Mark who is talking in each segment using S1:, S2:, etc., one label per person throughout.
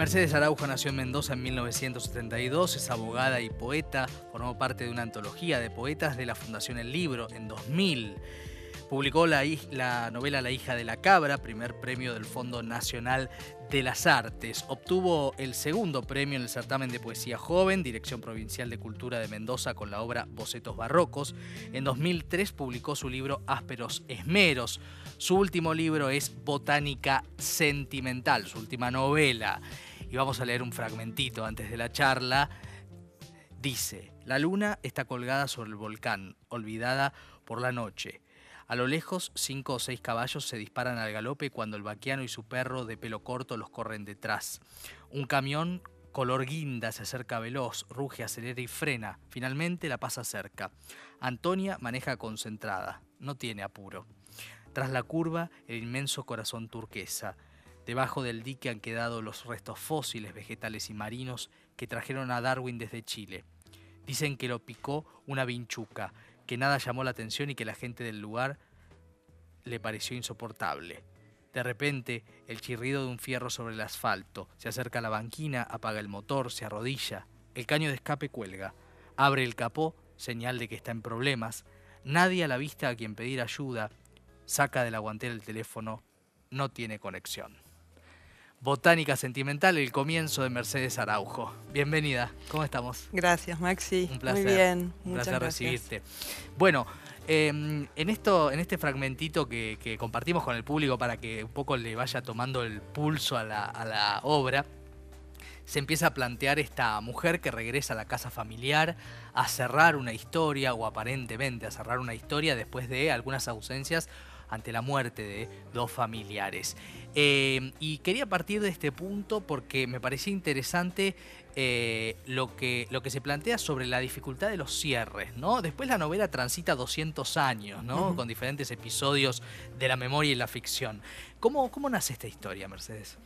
S1: Mercedes Araujo nació en Mendoza en 1972, es abogada y poeta, formó parte de una antología de poetas de la Fundación El Libro en 2000. Publicó la, la, novela La hija de la cabra, primer premio del Fondo Nacional de las Artes. Obtuvo el segundo premio en el certamen de poesía joven, Dirección Provincial de Cultura de Mendoza con la obra Bocetos Barrocos. En 2003 publicó su libro Ásperos Esmeros. Su último libro es Botánica Sentimental, su última novela y vamos a leer un fragmentito antes de la charla. Dice, la luna está colgada sobre el volcán, olvidada por la noche. A lo lejos, cinco o seis caballos se disparan al galope cuando el vaquiano y su perro de pelo corto los corren detrás. Un camión color guinda se acerca veloz, ruge, acelera y frena. Finalmente la pasa cerca. Antonia maneja concentrada, no tiene apuro. Tras la curva, el inmenso corazón turquesa. Debajo del dique han quedado los restos fósiles, vegetales y marinos que trajeron a Darwin desde Chile. Dicen que lo picó una vinchuca, que nada llamó la atención y que la gente del lugar le pareció insoportable. De repente, el chirrido de un fierro sobre el asfalto. Se acerca a la banquina, apaga el motor, se arrodilla. El caño de escape cuelga. Abre el capó, señal de que está en problemas. Nadie a la vista a quien pedir ayuda. Saca de la guantera el teléfono. No tiene conexión. Botánica Sentimental, el comienzo de Mercedes Araujo. Bienvenida, ¿cómo estamos?
S2: Gracias, Maxi.
S1: Un placer.
S2: Muy bien,
S1: un placer recibirte. Bueno, em, en, esto, en este fragmentito que, compartimos con el público para que un poco le vaya tomando el pulso a la, a la obra, se empieza a plantear esta mujer que regresa a la casa familiar a cerrar una historia, o aparentemente a cerrar una historia después de algunas ausencias ante la muerte de dos familiares. Eh, y quería partir de este punto porque me parecía interesante eh, lo, que, lo que se plantea sobre la dificultad de los cierres, ¿no? Después la novela transita 200 años, ¿no? Con diferentes episodios de la memoria y la ficción. ¿Cómo, ¿Cómo nace esta historia, Mercedes?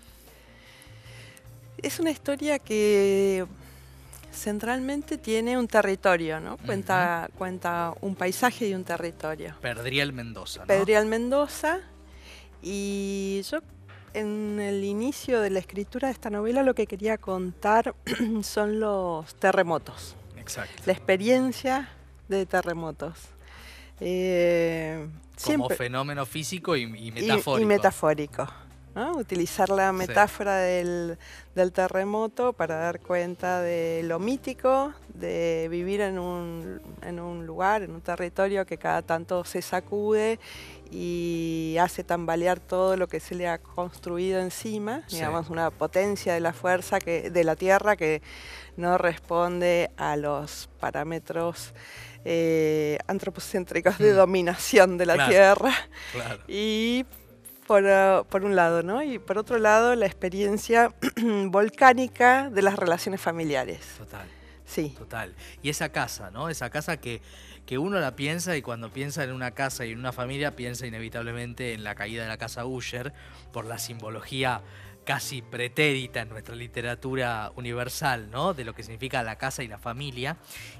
S2: Es una historia que centralmente tiene un territorio, ¿no? Cuenta, cuenta un paisaje y un territorio.
S1: Pedriel Mendoza, ¿no?
S2: Pedriel Mendoza. Y yo en el inicio de la escritura de esta novela lo que quería contar son los terremotos.
S1: Exacto.
S2: La experiencia de terremotos.
S1: Eh, Como fenómeno físico y, metafórico.
S2: y metafórico. Utilizar la metáfora del, terremoto para dar cuenta de lo mítico, de vivir en un, en un lugar, en un territorio que cada tanto se sacude y hace tambalear todo lo que se le ha construido encima, digamos, una potencia de la fuerza que, de la Tierra que no responde a los parámetros eh, antropocéntricos de mm. dominación de la Tierra. Y por, por, un lado, ¿no? Y por otro lado, la experiencia volcánica de las relaciones familiares.
S1: Total.
S2: Sí.
S1: Total. Y esa casa, ¿no? Esa casa que, que uno la piensa y cuando piensa en una casa y en una familia piensa inevitablemente en la caída de la casa Usher por la simbología casi pretérita en nuestra literatura universal, ¿no? De lo que significa la casa y la familia.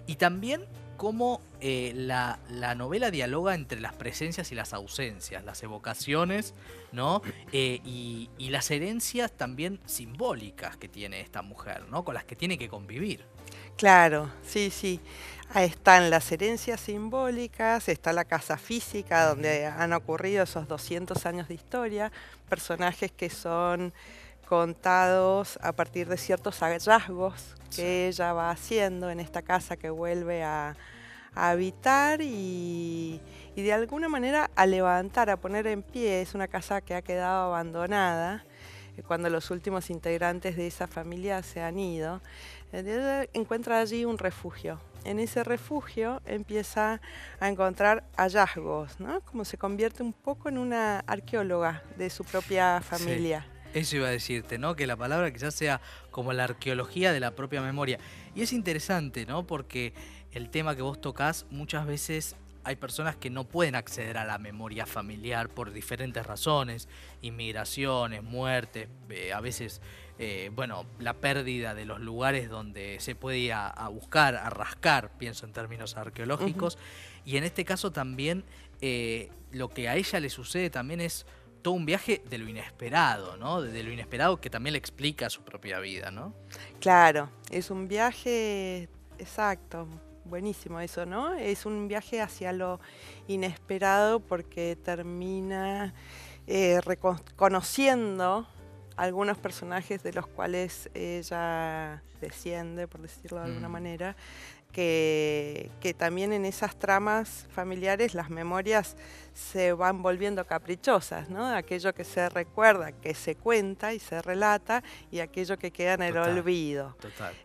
S1: Y también cómo eh, la, novela dialoga entre las presencias y las ausencias, las evocaciones, ¿no? Eh, y, y, las herencias también simbólicas que tiene esta mujer, ¿no? Con las que tiene que convivir.
S2: Claro, sí, sí. Ahí están las herencias simbólicas, está la casa física donde han ocurrido esos 200 años de historia, personajes que son contados a partir de ciertos hallazgos que ella va haciendo en esta casa que vuelve a, habitar y, y, de alguna manera a levantar, a poner en pie. Es una casa que ha quedado abandonada eh, cuando los últimos integrantes de esa familia se han ido. Encuentra allí un refugio, en ese refugio empieza a encontrar hallazgos, ¿no? Como se convierte un poco en una arqueóloga de su propia familia.
S1: Eso iba a decirte, ¿no? Que la palabra quizás sea como la arqueología de la propia memoria. Y es interesante, ¿no? Porque el tema que vos tocas muchas veces hay personas que no pueden acceder a la memoria familiar por diferentes razones, inmigraciones, muertes, eh, a veces, eh, bueno, la pérdida de los lugares donde se puede ir a, buscar, a rascar, pienso en términos arqueológicos, y en este caso también eh, lo que a ella le sucede también es todo un viaje de lo inesperado, ¿no? De lo inesperado que también le explica su propia vida, ¿no?
S2: Claro, es un viaje exacto, buenísimo eso, ¿no? Es un viaje hacia lo inesperado porque termina eh, reconociendo algunos personajes de los cuales ella desciende, por decirlo de alguna mm. manera, que, también en esas tramas familiares las memorias se van volviendo caprichosas, ¿no? Aquello que se recuerda, que se cuenta y se relata, y aquello que queda en el olvido.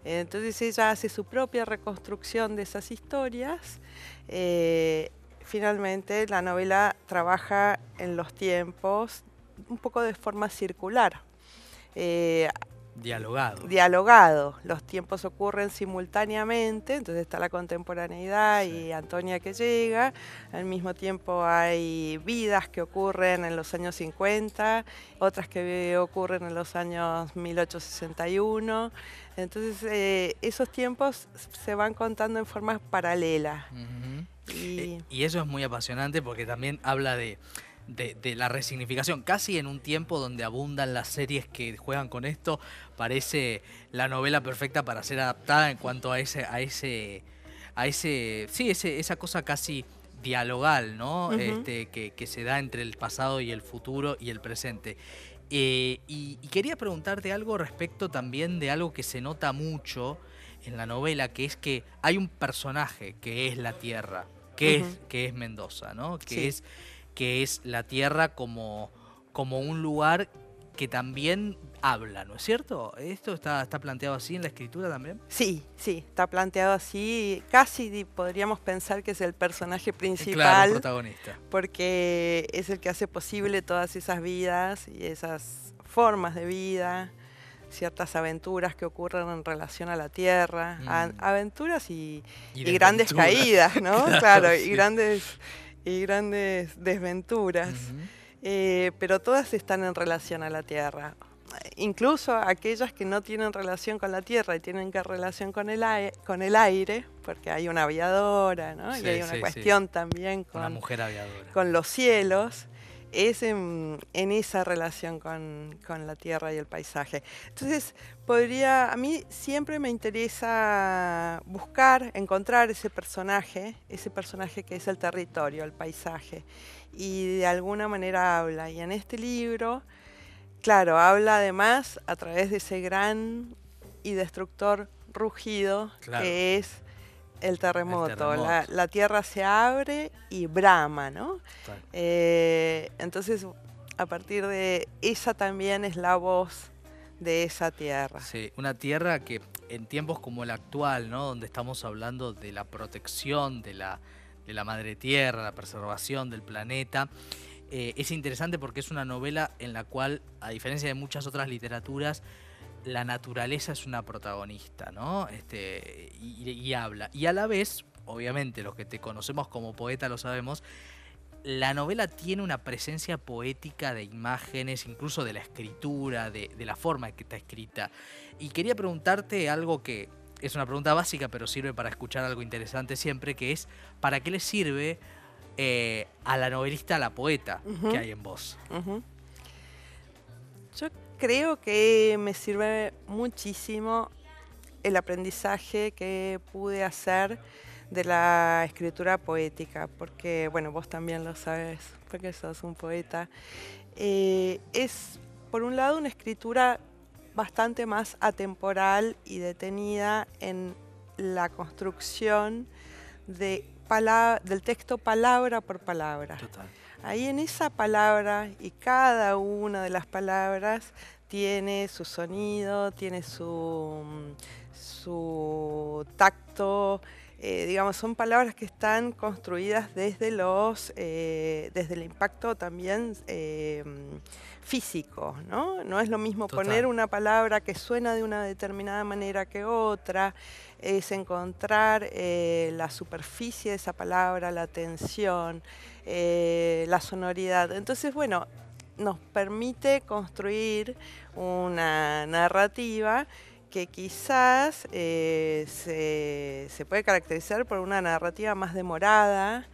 S2: Entonces ella hace su propia reconstrucción de esas historias. Eh, finalmente la novela trabaja en los tiempos un poco de forma circular.
S1: Eh, Dialogado.
S2: Dialogado. Los tiempos ocurren simultáneamente, entonces está la contemporaneidad y Antonia que llega. Al mismo tiempo hay vidas que ocurren en los años 50, otras que ocurren en los años 1861. Entonces eh, esos tiempos se van contando en formas paralelas.
S1: y... y eso es muy apasionante porque también habla de de, la resignificación, casi en un tiempo donde abundan las series que juegan con esto, parece la novela perfecta para ser adaptada en cuanto a ese, a ese, a ese, sí, ese, esa cosa casi dialogal, ¿no? este, que, se da entre el pasado y el futuro y el presente. Eh, y, quería preguntarte algo respecto también de algo que se nota mucho en la novela, que es que hay un personaje que es la Tierra, que, es, que es Mendoza, ¿no? Que es que es la Tierra como, como un lugar que también habla, ¿no es cierto? ¿Esto está, está planteado así en la escritura también?
S2: Sí, sí, está planteado así. Casi podríamos pensar que es el personaje principal. Claro, el
S1: protagonista.
S2: Porque es el que hace posible todas esas vidas y esas formas de vida, ciertas aventuras que ocurren en relación a la Tierra, mm. aventuras y, grandes caídas, ¿no? claro, y grandes y grandes desventuras, eh, pero todas están en relación a la Tierra. Incluso aquellas que no tienen relación con la Tierra y tienen que relación con el, aire, con el aire, porque hay una aviadora, ¿no? y hay una cuestión también con,
S1: mujer aviadora.
S2: con los cielos es en, esa relación con, la tierra y el paisaje. Entonces, podría, a mí siempre me interesa buscar, encontrar ese personaje, ese personaje que es el territorio, el paisaje, y de alguna manera habla. Y en este libro, claro, habla además a través de ese gran y destructor rugido que es el terremoto. La, tierra se abre y brama, ¿no? Eh, entonces, a partir de esa también es la voz de esa tierra.
S1: Sí, una tierra que en tiempos como el actual, ¿no? Donde estamos hablando de la protección de la, de la madre tierra, la preservación del planeta. Eh, es interesante porque es una novela en la cual, a diferencia de muchas otras literaturas, la naturaleza es una protagonista, ¿no? Este, y, habla. Y a la vez, obviamente, los que te conocemos como poeta lo sabemos, la novela tiene una presencia poética de imágenes, incluso de la escritura, de, la forma en que está escrita. Y quería preguntarte algo que es una pregunta básica, pero sirve para escuchar algo interesante siempre, que es, ¿para qué le sirve eh, a la novelista, a la poeta que hay en vos?
S2: Yo creo que me sirve muchísimo el aprendizaje que pude hacer de la escritura poética, porque, bueno, vos también lo sabes, porque sos un poeta. Eh, es, por un lado, una escritura bastante más atemporal y detenida en la construcción de del texto palabra por palabra. Ahí en esa palabra y cada una de las palabras tiene su sonido, tiene su, su tacto, eh, digamos, son palabras que están construidas desde los, eh, desde el impacto también eh, físico, ¿no? No es lo mismo poner una palabra que suena de una determinada manera que otra, es encontrar la superficie de esa palabra, la tensión, la sonoridad. Entonces, bueno, nos permite construir una narrativa que quizás eh, se, puede caracterizar por una narrativa más demorada,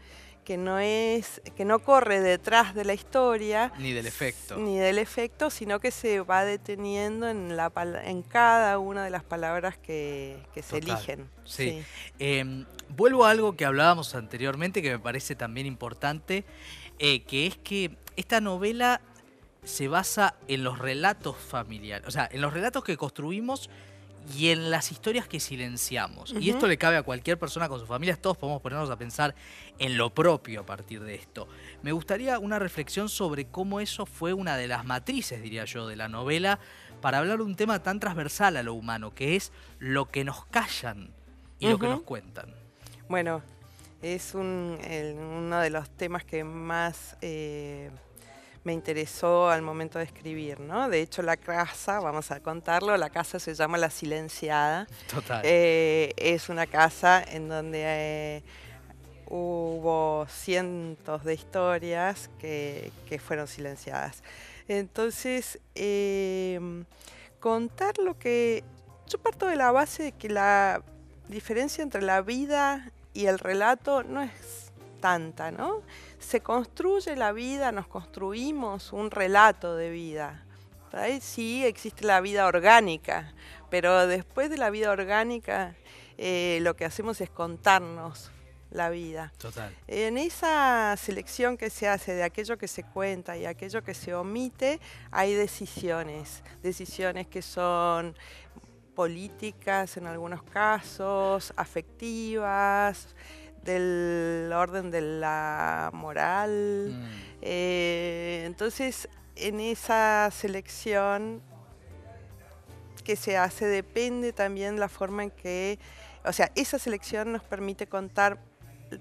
S2: que no es, que no corre detrás de la historia.
S1: Ni del efecto.
S2: Ni del efecto, sino que se va deteniendo en, la, en cada una de las palabras que, se eligen.
S1: Sí. Em, vuelvo a algo que hablábamos anteriormente, que me parece también importante, eh, que es que esta novela se basa en los relatos familiares, o sea, en los relatos que construimos y en las historias que silenciamos. Y esto le cabe a cualquier persona con sus familias, todos podemos ponernos a pensar en lo propio a partir de esto. Me gustaría una reflexión sobre cómo eso fue una de las matrices, diría yo, de la novela, para hablar de un tema tan transversal a lo humano, que es lo que nos callan y lo que nos cuentan.
S2: Bueno, es un, uno de los temas que más... Eh, me interesó al momento de escribir, ¿no? De hecho, la casa, vamos a contarlo, la casa se llama La Silenciada.
S1: Total.
S2: Eh, es una casa en donde eh, hubo cientos de historias que, fueron silenciadas. Entonces, em, contar lo que... Yo parto de la base de que la diferencia entre la vida y el relato no es tanta, ¿no? se construye la vida, nos construimos un relato de vida. Sí existe la vida orgánica, pero después de la vida orgánica eh, lo que hacemos es contarnos la vida.
S1: Total.
S2: En esa selección que se hace de aquello que se cuenta y aquello que se omite, hay decisiones, decisiones que son políticas en algunos casos, afectivas, del orden de la moral. Mm. Eh, entonces, en esa selección que se hace depende también la forma en que, o sea, esa selección nos permite contar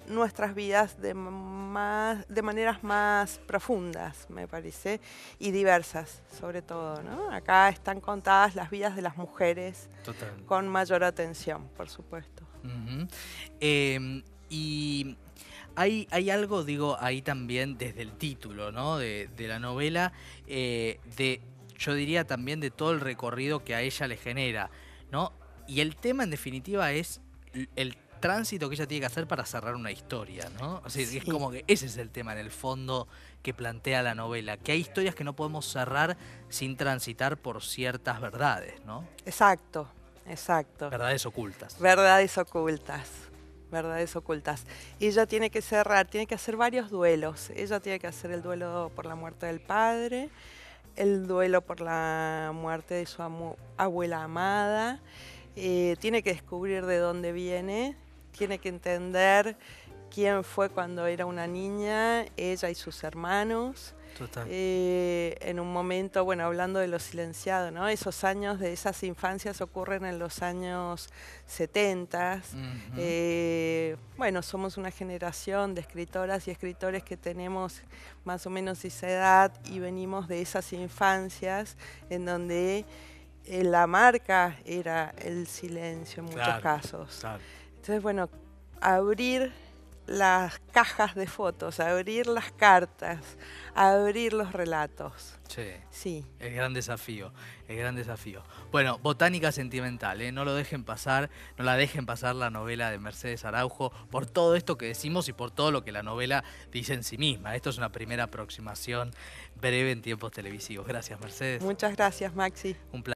S2: nuestras vidas de, más, de maneras más profundas, me parece, y diversas, sobre todo. ¿no? Acá están contadas las vidas de las mujeres con mayor atención, por supuesto.
S1: Y hay, hay algo, digo, ahí también desde el título ¿no? de, la novela, eh, de, yo diría también de todo el recorrido que a ella le genera. ¿no? Y el tema en definitiva es el tránsito que ella tiene que hacer para cerrar una historia, ¿no? O sea, es como que ese es el tema en el fondo que plantea la novela, que hay historias que no podemos cerrar sin transitar por ciertas verdades, ¿no?
S2: Exacto, exacto.
S1: Verdades ocultas.
S2: Verdades ocultas verdades ocultas. Ella tiene que cerrar, tiene que hacer varios duelos. Ella tiene que hacer el duelo por la muerte del padre, el duelo por la muerte de su abuela amada, eh, tiene que descubrir de dónde viene, tiene que entender quién fue cuando era una niña, ella y sus hermanos. Eh, en un momento, bueno, hablando de lo silenciado, ¿no? Esos años de esas infancias ocurren en los años 70. Eh, bueno, somos una generación de escritoras y escritores que tenemos más o menos esa edad y venimos de esas infancias en donde eh, la marca era el silencio en muchos casos. Entonces, bueno, abrir las cajas de fotos, abrir las cartas, abrir los relatos.
S1: Sí. Sí. El gran desafío, el gran desafío. Bueno, Botánica Sentimental, ¿eh? no lo dejen pasar, no la dejen pasar la novela de Mercedes Araujo por todo esto que decimos y por todo lo que la novela dice en sí misma. Esto es una primera aproximación breve en tiempos televisivos. Gracias, Mercedes.
S2: Muchas gracias, Maxi.
S1: Un placer.